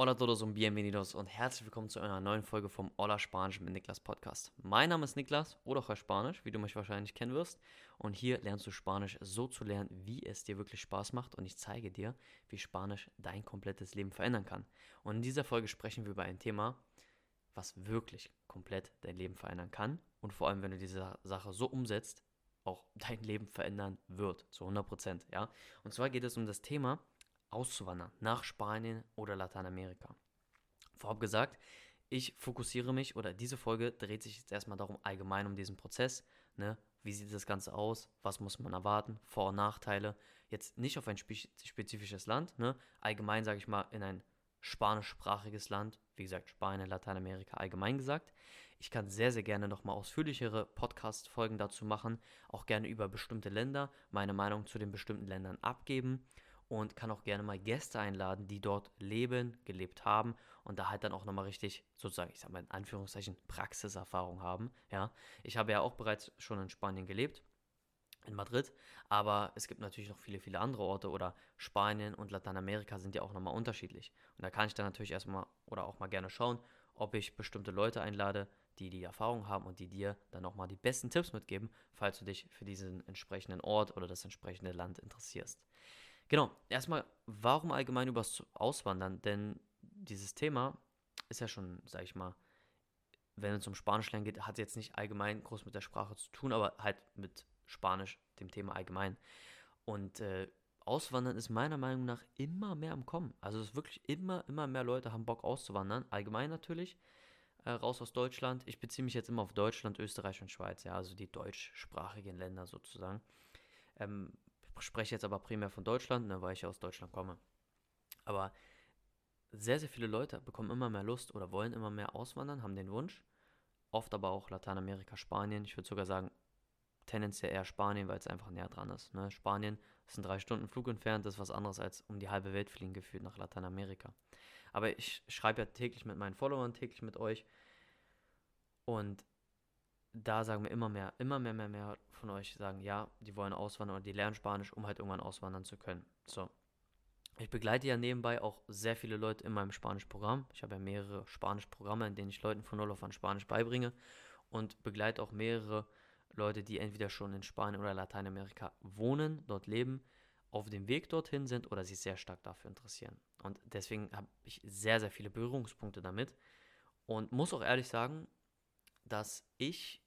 Hola todos und bienvenidos und herzlich willkommen zu einer neuen Folge vom Hola Spanisch mit Niklas Podcast. Mein Name ist Niklas oder auch Spanisch, wie du mich wahrscheinlich kennen wirst. Und hier lernst du Spanisch so zu lernen, wie es dir wirklich Spaß macht. Und ich zeige dir, wie Spanisch dein komplettes Leben verändern kann. Und in dieser Folge sprechen wir über ein Thema, was wirklich komplett dein Leben verändern kann. Und vor allem, wenn du diese Sache so umsetzt, auch dein Leben verändern wird, zu 100 Prozent. Ja? Und zwar geht es um das Thema, auszuwandern nach Spanien oder Lateinamerika. Vorab gesagt, ich fokussiere mich oder diese Folge dreht sich jetzt erstmal darum, allgemein um diesen Prozess. Ne? Wie sieht das Ganze aus? Was muss man erwarten? Vor- und Nachteile. Jetzt nicht auf ein spezifisches Land. Ne? Allgemein sage ich mal in ein spanischsprachiges Land. Wie gesagt, Spanien, Lateinamerika allgemein gesagt. Ich kann sehr, sehr gerne nochmal ausführlichere Podcast-Folgen dazu machen. Auch gerne über bestimmte Länder, meine Meinung zu den bestimmten Ländern abgeben und kann auch gerne mal Gäste einladen, die dort leben, gelebt haben und da halt dann auch nochmal richtig, sozusagen, ich sag mal in Anführungszeichen, Praxiserfahrung haben. Ja, ich habe ja auch bereits schon in Spanien gelebt, in Madrid, aber es gibt natürlich noch viele, viele andere Orte oder Spanien und Lateinamerika sind ja auch nochmal unterschiedlich. Und da kann ich dann natürlich erstmal oder auch mal gerne schauen, ob ich bestimmte Leute einlade, die die Erfahrung haben und die dir dann nochmal die besten Tipps mitgeben, falls du dich für diesen entsprechenden Ort oder das entsprechende Land interessierst. Genau, erstmal, warum allgemein übers Auswandern? Denn dieses Thema ist ja schon, sag ich mal, wenn es um Spanisch lernen geht, hat jetzt nicht allgemein groß mit der Sprache zu tun, aber halt mit Spanisch, dem Thema allgemein. Und äh, Auswandern ist meiner Meinung nach immer mehr am Kommen. Also es ist wirklich immer, immer mehr Leute haben Bock auszuwandern. Allgemein natürlich. Äh, raus aus Deutschland. Ich beziehe mich jetzt immer auf Deutschland, Österreich und Schweiz, ja, also die deutschsprachigen Länder sozusagen. Ähm, spreche jetzt aber primär von Deutschland, ne, weil ich aus Deutschland komme. Aber sehr, sehr viele Leute bekommen immer mehr Lust oder wollen immer mehr auswandern, haben den Wunsch. Oft aber auch Lateinamerika, Spanien. Ich würde sogar sagen, tendenziell eher Spanien, weil es einfach näher dran ist. Ne? Spanien ist ein drei Stunden Flug entfernt, das ist was anderes als um die halbe Welt fliegen gefühlt nach Lateinamerika. Aber ich schreibe ja täglich mit meinen Followern, täglich mit euch. Und da sagen wir immer mehr, immer mehr, mehr, mehr von euch sagen, ja, die wollen auswandern oder die lernen Spanisch, um halt irgendwann auswandern zu können. So. Ich begleite ja nebenbei auch sehr viele Leute in meinem Spanischprogramm. Ich habe ja mehrere Spanischprogramme, in denen ich Leuten von Null auf an Spanisch beibringe und begleite auch mehrere Leute, die entweder schon in Spanien oder Lateinamerika wohnen, dort leben, auf dem Weg dorthin sind oder sich sehr stark dafür interessieren. Und deswegen habe ich sehr, sehr viele Berührungspunkte damit und muss auch ehrlich sagen, dass ich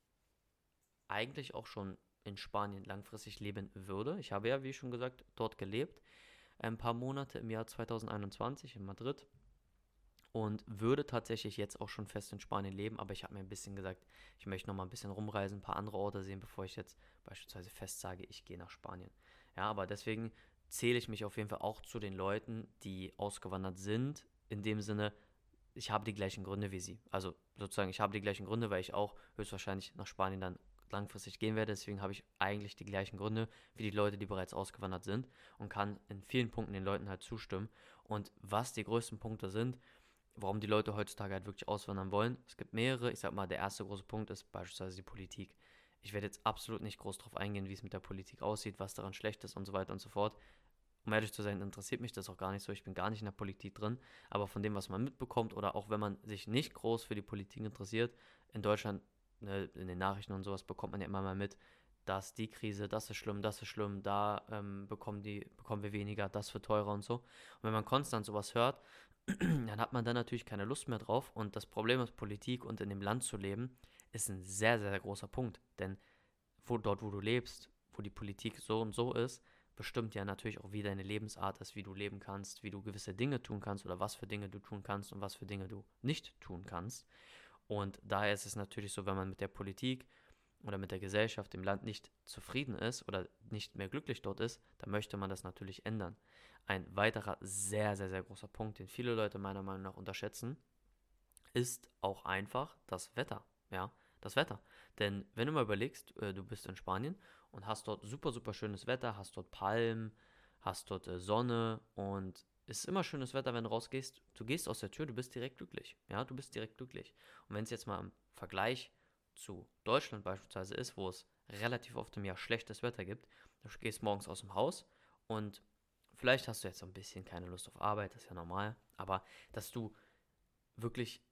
eigentlich auch schon in Spanien langfristig leben würde. Ich habe ja, wie schon gesagt, dort gelebt, ein paar Monate im Jahr 2021 in Madrid und würde tatsächlich jetzt auch schon fest in Spanien leben, aber ich habe mir ein bisschen gesagt, ich möchte noch mal ein bisschen rumreisen, ein paar andere Orte sehen, bevor ich jetzt beispielsweise fest sage, ich gehe nach Spanien. Ja, aber deswegen zähle ich mich auf jeden Fall auch zu den Leuten, die ausgewandert sind, in dem Sinne, ich habe die gleichen Gründe wie sie. Also sozusagen, ich habe die gleichen Gründe, weil ich auch höchstwahrscheinlich nach Spanien dann langfristig gehen werde. Deswegen habe ich eigentlich die gleichen Gründe wie die Leute, die bereits ausgewandert sind und kann in vielen Punkten den Leuten halt zustimmen. Und was die größten Punkte sind, warum die Leute heutzutage halt wirklich auswandern wollen, es gibt mehrere. Ich sag mal, der erste große Punkt ist beispielsweise die Politik. Ich werde jetzt absolut nicht groß darauf eingehen, wie es mit der Politik aussieht, was daran schlecht ist und so weiter und so fort um ehrlich zu sein, interessiert mich das auch gar nicht so. Ich bin gar nicht in der Politik drin. Aber von dem, was man mitbekommt oder auch wenn man sich nicht groß für die Politik interessiert, in Deutschland, ne, in den Nachrichten und sowas bekommt man ja immer mal mit, dass die Krise, das ist schlimm, das ist schlimm, da ähm, bekommen, die, bekommen wir weniger, das wird teurer und so. Und wenn man konstant sowas hört, dann hat man dann natürlich keine Lust mehr drauf. Und das Problem ist, Politik und in dem Land zu leben, ist ein sehr, sehr, großer Punkt. Denn wo, dort, wo du lebst, wo die Politik so und so ist, bestimmt ja natürlich auch, wie deine Lebensart ist, wie du leben kannst, wie du gewisse Dinge tun kannst oder was für Dinge du tun kannst und was für Dinge du nicht tun kannst. Und daher ist es natürlich so, wenn man mit der Politik oder mit der Gesellschaft im Land nicht zufrieden ist oder nicht mehr glücklich dort ist, dann möchte man das natürlich ändern. Ein weiterer sehr, sehr, sehr großer Punkt, den viele Leute meiner Meinung nach unterschätzen, ist auch einfach das Wetter. Ja, das Wetter. Denn wenn du mal überlegst, äh, du bist in Spanien und hast dort super, super schönes Wetter, hast dort Palmen, hast dort äh, Sonne und ist immer schönes Wetter, wenn du rausgehst. Du gehst aus der Tür, du bist direkt glücklich. Ja, du bist direkt glücklich. Und wenn es jetzt mal im Vergleich zu Deutschland beispielsweise ist, wo es relativ oft im Jahr schlechtes Wetter gibt, du gehst morgens aus dem Haus und vielleicht hast du jetzt so ein bisschen keine Lust auf Arbeit, das ist ja normal, aber dass du wirklich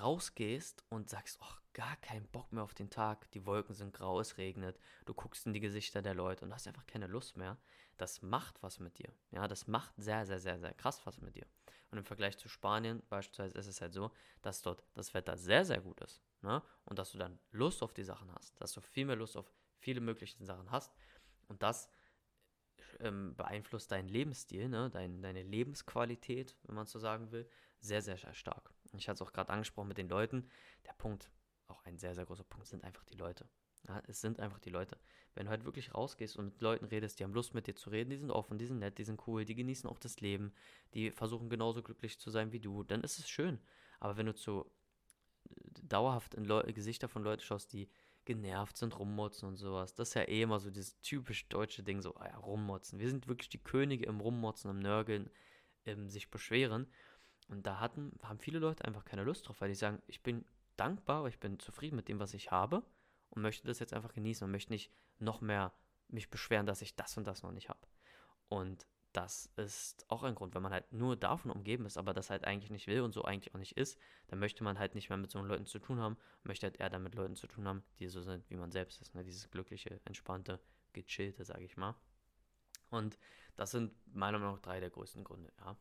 rausgehst und sagst, ach, gar keinen Bock mehr auf den Tag, die Wolken sind grau, es regnet, du guckst in die Gesichter der Leute und hast einfach keine Lust mehr, das macht was mit dir. Ja, das macht sehr, sehr, sehr, sehr krass was mit dir. Und im Vergleich zu Spanien beispielsweise ist es halt so, dass dort das Wetter sehr, sehr gut ist. Ne? Und dass du dann Lust auf die Sachen hast, dass du viel mehr Lust auf viele mögliche Sachen hast. Und das ähm, beeinflusst deinen Lebensstil, ne? Dein, deine Lebensqualität, wenn man so sagen will, sehr, sehr, sehr stark. Ich hatte es auch gerade angesprochen mit den Leuten. Der Punkt, auch ein sehr, sehr großer Punkt, sind einfach die Leute. Ja, es sind einfach die Leute. Wenn du halt wirklich rausgehst und mit Leuten redest, die haben Lust mit dir zu reden, die sind offen, die sind nett, die sind cool, die genießen auch das Leben, die versuchen genauso glücklich zu sein wie du, dann ist es schön. Aber wenn du zu dauerhaft in Leu Gesichter von Leuten schaust, die genervt sind, rummotzen und sowas, das ist ja eh immer so dieses typisch deutsche Ding, so, ah ja, rummotzen. Wir sind wirklich die Könige im Rummotzen, im Nörgeln, im sich beschweren. Und da hatten, haben viele Leute einfach keine Lust drauf, weil die sagen, ich bin dankbar, ich bin zufrieden mit dem, was ich habe und möchte das jetzt einfach genießen und möchte nicht noch mehr mich beschweren, dass ich das und das noch nicht habe. Und das ist auch ein Grund, wenn man halt nur davon umgeben ist, aber das halt eigentlich nicht will und so eigentlich auch nicht ist, dann möchte man halt nicht mehr mit so Leuten zu tun haben, möchte halt eher dann mit Leuten zu tun haben, die so sind, wie man selbst ist, ne? dieses glückliche, entspannte, gechillte, sage ich mal. Und das sind meiner Meinung nach drei der größten Gründe, ja.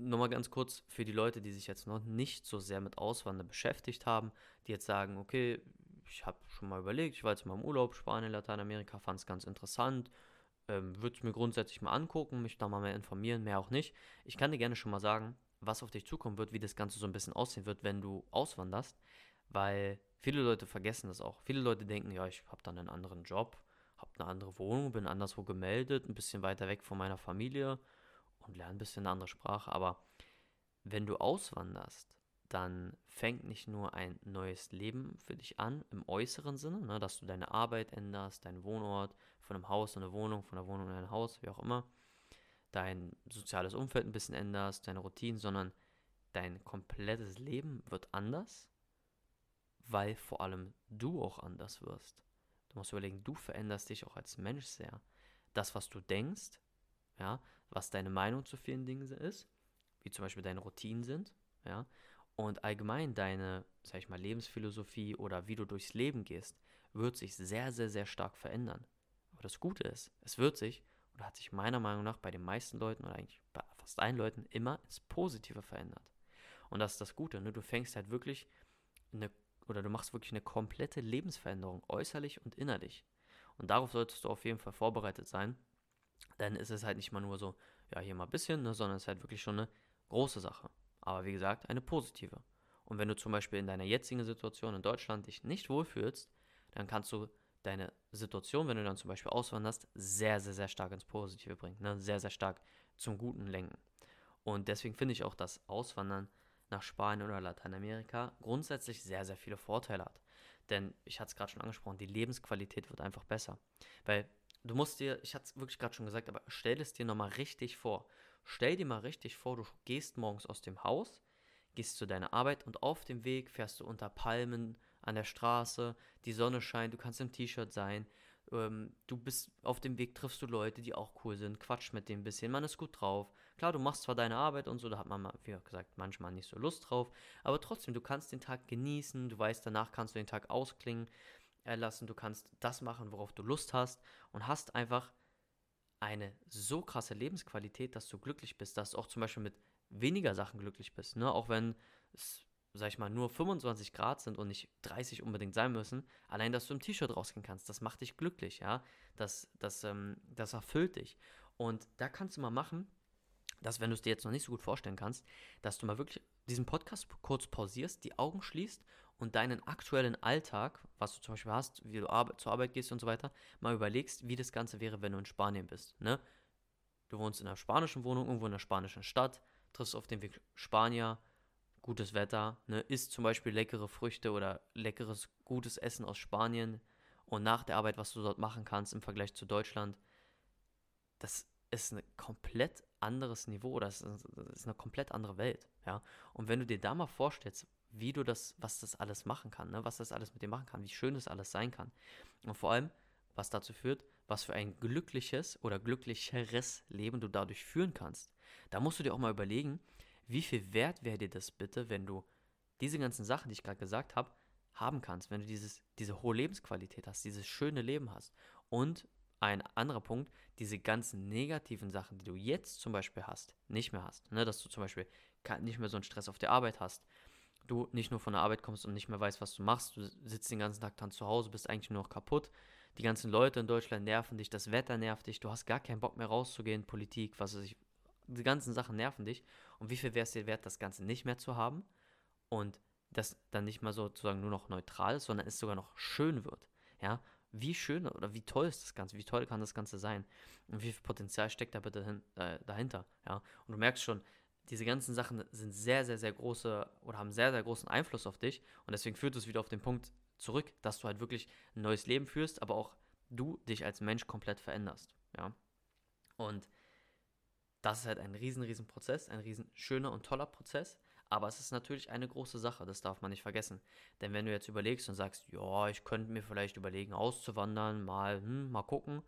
Nochmal ganz kurz für die Leute, die sich jetzt noch nicht so sehr mit Auswandern beschäftigt haben, die jetzt sagen, okay, ich habe schon mal überlegt, ich war jetzt mal im Urlaub, Spanien, Lateinamerika, fand es ganz interessant, ähm, würde es mir grundsätzlich mal angucken, mich da mal mehr informieren, mehr auch nicht. Ich kann dir gerne schon mal sagen, was auf dich zukommen wird, wie das Ganze so ein bisschen aussehen wird, wenn du auswanderst, weil viele Leute vergessen das auch. Viele Leute denken, ja, ich habe dann einen anderen Job, habe eine andere Wohnung, bin anderswo gemeldet, ein bisschen weiter weg von meiner Familie und lerne ein bisschen eine andere Sprache. Aber wenn du auswanderst, dann fängt nicht nur ein neues Leben für dich an, im äußeren Sinne, ne, dass du deine Arbeit änderst, deinen Wohnort, von einem Haus in eine Wohnung, von einer Wohnung in ein Haus, wie auch immer, dein soziales Umfeld ein bisschen änderst, deine Routinen, sondern dein komplettes Leben wird anders, weil vor allem du auch anders wirst. Du musst überlegen, du veränderst dich auch als Mensch sehr. Das, was du denkst, ja, was deine Meinung zu vielen Dingen ist, wie zum Beispiel deine Routinen sind, ja, und allgemein deine, sag ich mal, Lebensphilosophie oder wie du durchs Leben gehst, wird sich sehr, sehr, sehr stark verändern. Aber das Gute ist, es wird sich oder hat sich meiner Meinung nach bei den meisten Leuten oder eigentlich bei fast allen Leuten immer ins Positive verändert. Und das ist das Gute, ne? Du fängst halt wirklich eine oder du machst wirklich eine komplette Lebensveränderung, äußerlich und innerlich. Und darauf solltest du auf jeden Fall vorbereitet sein. Denn es ist halt nicht mal nur so, ja, hier mal ein bisschen, ne, sondern es ist halt wirklich schon eine große Sache. Aber wie gesagt, eine positive. Und wenn du zum Beispiel in deiner jetzigen Situation in Deutschland dich nicht wohlfühlst, dann kannst du deine Situation, wenn du dann zum Beispiel auswanderst, sehr, sehr, sehr stark ins Positive bringen. Ne? Sehr, sehr stark zum Guten lenken. Und deswegen finde ich auch, dass Auswandern nach Spanien oder Lateinamerika grundsätzlich sehr, sehr viele Vorteile hat. Denn ich hatte es gerade schon angesprochen, die Lebensqualität wird einfach besser. Weil du musst dir, ich hatte es wirklich gerade schon gesagt, aber stell es dir nochmal richtig vor. Stell dir mal richtig vor, du gehst morgens aus dem Haus, gehst zu deiner Arbeit und auf dem Weg fährst du unter Palmen an der Straße, die Sonne scheint, du kannst im T-Shirt sein, ähm, du bist auf dem Weg, triffst du Leute, die auch cool sind, quatsch mit denen ein bisschen, man ist gut drauf. Klar, du machst zwar deine Arbeit und so, da hat man, wie gesagt, manchmal nicht so Lust drauf, aber trotzdem, du kannst den Tag genießen, du weißt, danach kannst du den Tag ausklingen lassen, du kannst das machen, worauf du Lust hast und hast einfach eine so krasse Lebensqualität, dass du glücklich bist, dass du auch zum Beispiel mit weniger Sachen glücklich bist, ne? Auch wenn es sag ich mal, nur 25 Grad sind und nicht 30 unbedingt sein müssen, allein, dass du im T-Shirt rausgehen kannst, das macht dich glücklich, ja. Das, das, ähm, das erfüllt dich. Und da kannst du mal machen, dass, wenn du es dir jetzt noch nicht so gut vorstellen kannst, dass du mal wirklich diesen Podcast kurz pausierst, die Augen schließt und deinen aktuellen Alltag, was du zum Beispiel hast, wie du Ar zur Arbeit gehst und so weiter, mal überlegst, wie das Ganze wäre, wenn du in Spanien bist. Ne? Du wohnst in einer spanischen Wohnung, irgendwo in einer spanischen Stadt, triffst auf dem Weg Spanier, gutes Wetter, ne, isst zum Beispiel leckere Früchte oder leckeres, gutes Essen aus Spanien und nach der Arbeit, was du dort machen kannst im Vergleich zu Deutschland, das ist ein komplett anderes Niveau, das ist, das ist eine komplett andere Welt, ja. Und wenn du dir da mal vorstellst, wie du das, was das alles machen kann, ne, was das alles mit dir machen kann, wie schön das alles sein kann. Und vor allem, was dazu führt, was für ein glückliches oder glücklicheres Leben du dadurch führen kannst. Da musst du dir auch mal überlegen, wie viel wert wäre dir das bitte, wenn du diese ganzen Sachen, die ich gerade gesagt habe, haben kannst, wenn du dieses, diese hohe Lebensqualität hast, dieses schöne Leben hast. Und ein anderer Punkt, diese ganzen negativen Sachen, die du jetzt zum Beispiel hast, nicht mehr hast. Ne? Dass du zum Beispiel nicht mehr so einen Stress auf der Arbeit hast. Du nicht nur von der Arbeit kommst und nicht mehr weißt, was du machst. Du sitzt den ganzen Tag dann zu Hause, bist eigentlich nur noch kaputt. Die ganzen Leute in Deutschland nerven dich, das Wetter nervt dich, du hast gar keinen Bock mehr rauszugehen, Politik, was weiß ich. Die ganzen Sachen nerven dich. Und wie viel wäre es dir wert, das Ganze nicht mehr zu haben? Und das dann nicht mal sozusagen nur noch neutral ist, sondern es sogar noch schön wird. Ja, wie schön oder wie toll ist das Ganze, wie toll kann das Ganze sein und wie viel Potenzial steckt da bitte hin, äh, dahinter, ja. Und du merkst schon, diese ganzen Sachen sind sehr, sehr, sehr große oder haben sehr, sehr großen Einfluss auf dich und deswegen führt es wieder auf den Punkt zurück, dass du halt wirklich ein neues Leben führst, aber auch du dich als Mensch komplett veränderst, ja. Und das ist halt ein riesen, riesen Prozess, ein riesen schöner und toller Prozess, aber es ist natürlich eine große Sache, das darf man nicht vergessen. Denn wenn du jetzt überlegst und sagst, ja, ich könnte mir vielleicht überlegen, auszuwandern, mal, hm, mal gucken,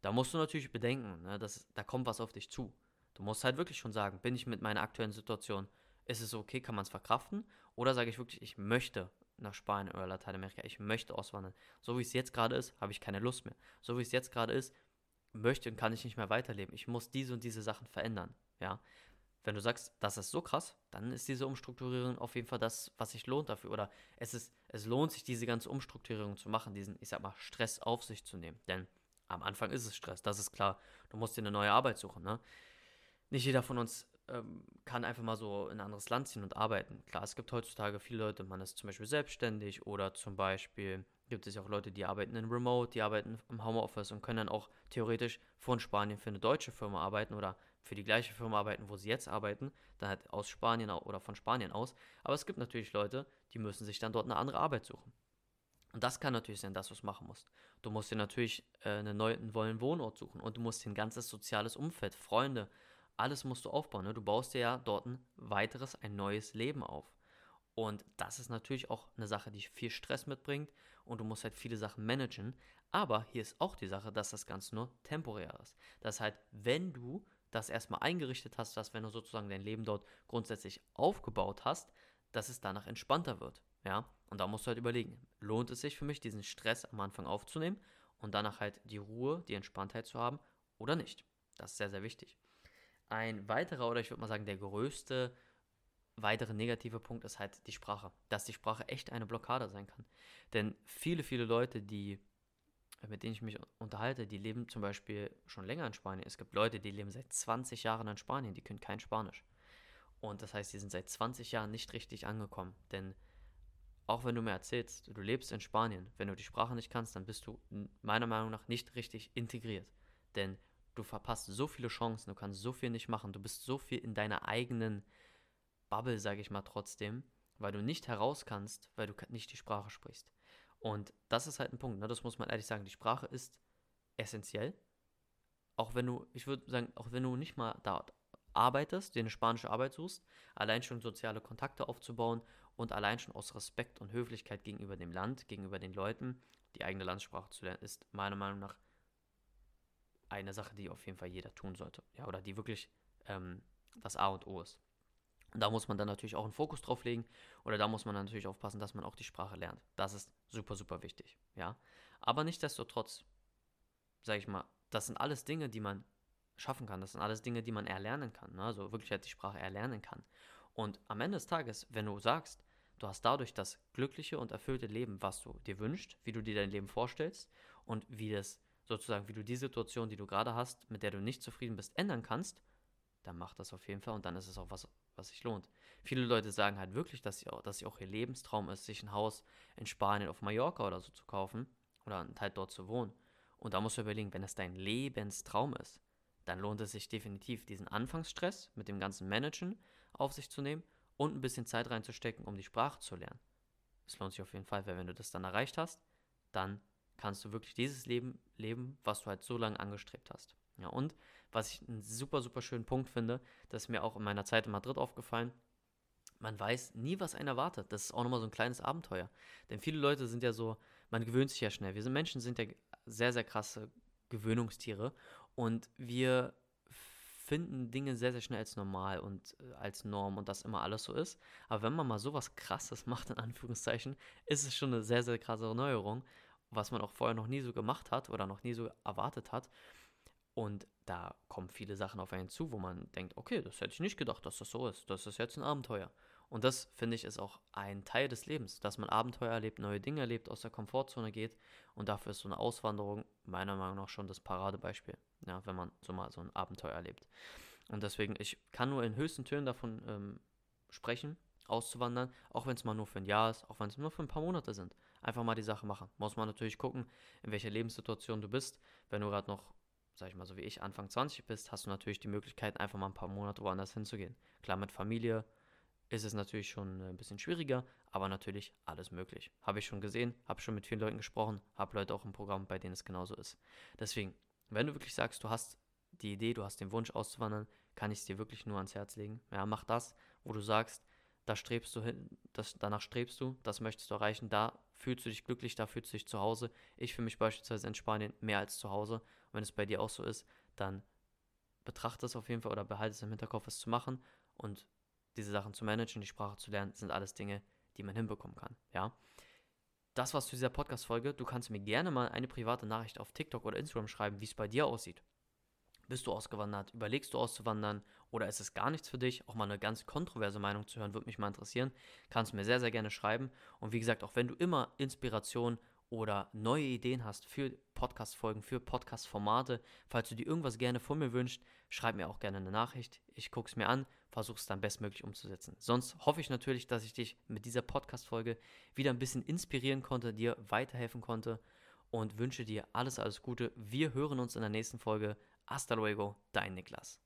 da musst du natürlich bedenken, ne, dass, da kommt was auf dich zu. Du musst halt wirklich schon sagen, bin ich mit meiner aktuellen Situation, ist es okay, kann man es verkraften? Oder sage ich wirklich, ich möchte nach Spanien oder Lateinamerika, ich möchte auswandern. So wie es jetzt gerade ist, habe ich keine Lust mehr. So wie es jetzt gerade ist, möchte und kann ich nicht mehr weiterleben. Ich muss diese und diese Sachen verändern. Ja, wenn du sagst, das ist so krass, dann ist diese Umstrukturierung auf jeden Fall das, was sich lohnt dafür. Oder es, ist, es lohnt sich, diese ganze Umstrukturierung zu machen, diesen, ich sag mal, Stress auf sich zu nehmen. Denn am Anfang ist es Stress, das ist klar. Du musst dir eine neue Arbeit suchen. Ne? Nicht jeder von uns ähm, kann einfach mal so in ein anderes Land ziehen und arbeiten. Klar, es gibt heutzutage viele Leute, man ist zum Beispiel selbstständig oder zum Beispiel gibt es auch Leute, die arbeiten in Remote, die arbeiten im Homeoffice und können dann auch theoretisch von Spanien für eine deutsche Firma arbeiten oder für die gleiche Firma arbeiten, wo sie jetzt arbeiten, dann halt aus Spanien oder von Spanien aus. Aber es gibt natürlich Leute, die müssen sich dann dort eine andere Arbeit suchen. Und das kann natürlich sein, dass du es machen musst. Du musst dir natürlich äh, einen neuen neuen Wohnort suchen und du musst dir ein ganzes soziales Umfeld, Freunde, alles musst du aufbauen. Ne? Du baust dir ja dort ein weiteres, ein neues Leben auf. Und das ist natürlich auch eine Sache, die viel Stress mitbringt und du musst halt viele Sachen managen. Aber hier ist auch die Sache, dass das Ganze nur temporär ist. Das heißt, wenn du das erstmal eingerichtet hast, dass wenn du sozusagen dein Leben dort grundsätzlich aufgebaut hast, dass es danach entspannter wird. Ja, und da musst du halt überlegen, lohnt es sich für mich, diesen Stress am Anfang aufzunehmen und danach halt die Ruhe, die Entspanntheit zu haben oder nicht. Das ist sehr, sehr wichtig. Ein weiterer oder ich würde mal sagen der größte weitere negative Punkt ist halt die Sprache, dass die Sprache echt eine Blockade sein kann. Denn viele, viele Leute, die mit denen ich mich unterhalte, die leben zum Beispiel schon länger in Spanien. Es gibt Leute, die leben seit 20 Jahren in Spanien, die können kein Spanisch. Und das heißt, die sind seit 20 Jahren nicht richtig angekommen. Denn auch wenn du mir erzählst, du lebst in Spanien, wenn du die Sprache nicht kannst, dann bist du meiner Meinung nach nicht richtig integriert. Denn du verpasst so viele Chancen, du kannst so viel nicht machen, du bist so viel in deiner eigenen Bubble, sage ich mal trotzdem, weil du nicht heraus kannst, weil du nicht die Sprache sprichst. Und das ist halt ein Punkt, ne? das muss man ehrlich sagen. Die Sprache ist essentiell. Auch wenn du, ich würde sagen, auch wenn du nicht mal da arbeitest, dir eine spanische Arbeit suchst, allein schon soziale Kontakte aufzubauen und allein schon aus Respekt und Höflichkeit gegenüber dem Land, gegenüber den Leuten, die eigene Landssprache zu lernen, ist meiner Meinung nach eine Sache, die auf jeden Fall jeder tun sollte. Ja, oder die wirklich ähm, das A und O ist. Und da muss man dann natürlich auch einen Fokus drauf legen oder da muss man natürlich aufpassen, dass man auch die Sprache lernt. Das ist super, super wichtig, ja. Aber nichtsdestotrotz, sage ich mal, das sind alles Dinge, die man schaffen kann. Das sind alles Dinge, die man erlernen kann. Ne? Also wirklich halt die Sprache erlernen kann. Und am Ende des Tages, wenn du sagst, du hast dadurch das glückliche und erfüllte Leben, was du dir wünschst, wie du dir dein Leben vorstellst und wie das sozusagen, wie du die Situation, die du gerade hast, mit der du nicht zufrieden bist, ändern kannst, dann mach das auf jeden Fall und dann ist es auch was, was sich lohnt. Viele Leute sagen halt wirklich, dass sie auch, dass sie auch ihr Lebenstraum ist, sich ein Haus in Spanien auf Mallorca oder so zu kaufen oder halt dort zu wohnen. Und da musst du überlegen, wenn es dein Lebenstraum ist, dann lohnt es sich definitiv, diesen Anfangsstress mit dem ganzen Managen auf sich zu nehmen und ein bisschen Zeit reinzustecken, um die Sprache zu lernen. Es lohnt sich auf jeden Fall, weil wenn du das dann erreicht hast, dann kannst du wirklich dieses Leben leben, was du halt so lange angestrebt hast. Ja, und was ich einen super, super schönen Punkt finde, das ist mir auch in meiner Zeit in Madrid aufgefallen, man weiß nie, was einen erwartet. Das ist auch nochmal so ein kleines Abenteuer. Denn viele Leute sind ja so, man gewöhnt sich ja schnell. Wir sind Menschen, sind ja sehr, sehr krasse Gewöhnungstiere und wir finden Dinge sehr, sehr schnell als normal und äh, als Norm und das immer alles so ist. Aber wenn man mal sowas krasses macht, in Anführungszeichen, ist es schon eine sehr, sehr krasse Erneuerung, was man auch vorher noch nie so gemacht hat oder noch nie so erwartet hat. Und da kommen viele Sachen auf einen zu, wo man denkt, okay, das hätte ich nicht gedacht, dass das so ist. Das ist jetzt ein Abenteuer. Und das, finde ich, ist auch ein Teil des Lebens, dass man Abenteuer erlebt, neue Dinge erlebt, aus der Komfortzone geht. Und dafür ist so eine Auswanderung meiner Meinung nach schon das Paradebeispiel, ja, wenn man so mal so ein Abenteuer erlebt. Und deswegen, ich kann nur in höchsten Tönen davon ähm, sprechen, auszuwandern, auch wenn es mal nur für ein Jahr ist, auch wenn es nur für ein paar Monate sind. Einfach mal die Sache machen. Muss man natürlich gucken, in welcher Lebenssituation du bist. Wenn du gerade noch sag ich mal so wie ich, Anfang 20 bist, hast du natürlich die Möglichkeit, einfach mal ein paar Monate woanders hinzugehen. Klar, mit Familie ist es natürlich schon ein bisschen schwieriger, aber natürlich alles möglich. Habe ich schon gesehen, habe schon mit vielen Leuten gesprochen, habe Leute auch im Programm, bei denen es genauso ist. Deswegen, wenn du wirklich sagst, du hast die Idee, du hast den Wunsch auszuwandern, kann ich es dir wirklich nur ans Herz legen. Ja, mach das, wo du sagst, da strebst du hin, das, danach strebst du, das möchtest du erreichen, da fühlst du dich glücklich, da fühlst du dich zu Hause. Ich fühle mich beispielsweise in Spanien mehr als zu Hause. Und wenn es bei dir auch so ist, dann betrachte es auf jeden Fall oder behalte es im Hinterkopf, es zu machen und diese Sachen zu managen, die Sprache zu lernen, sind alles Dinge, die man hinbekommen kann. Ja. Das war's zu dieser Podcast-Folge. Du kannst mir gerne mal eine private Nachricht auf TikTok oder Instagram schreiben, wie es bei dir aussieht. Bist du ausgewandert? Überlegst du auszuwandern? Oder ist es gar nichts für dich? Auch mal eine ganz kontroverse Meinung zu hören, würde mich mal interessieren. Kannst du mir sehr, sehr gerne schreiben. Und wie gesagt, auch wenn du immer Inspiration oder neue Ideen hast für Podcast-Folgen, für Podcast-Formate, falls du dir irgendwas gerne von mir wünschst, schreib mir auch gerne eine Nachricht. Ich gucke es mir an, versuche es dann bestmöglich umzusetzen. Sonst hoffe ich natürlich, dass ich dich mit dieser Podcast-Folge wieder ein bisschen inspirieren konnte, dir weiterhelfen konnte und wünsche dir alles, alles Gute. Wir hören uns in der nächsten Folge. Hasta luego, dein Niklas.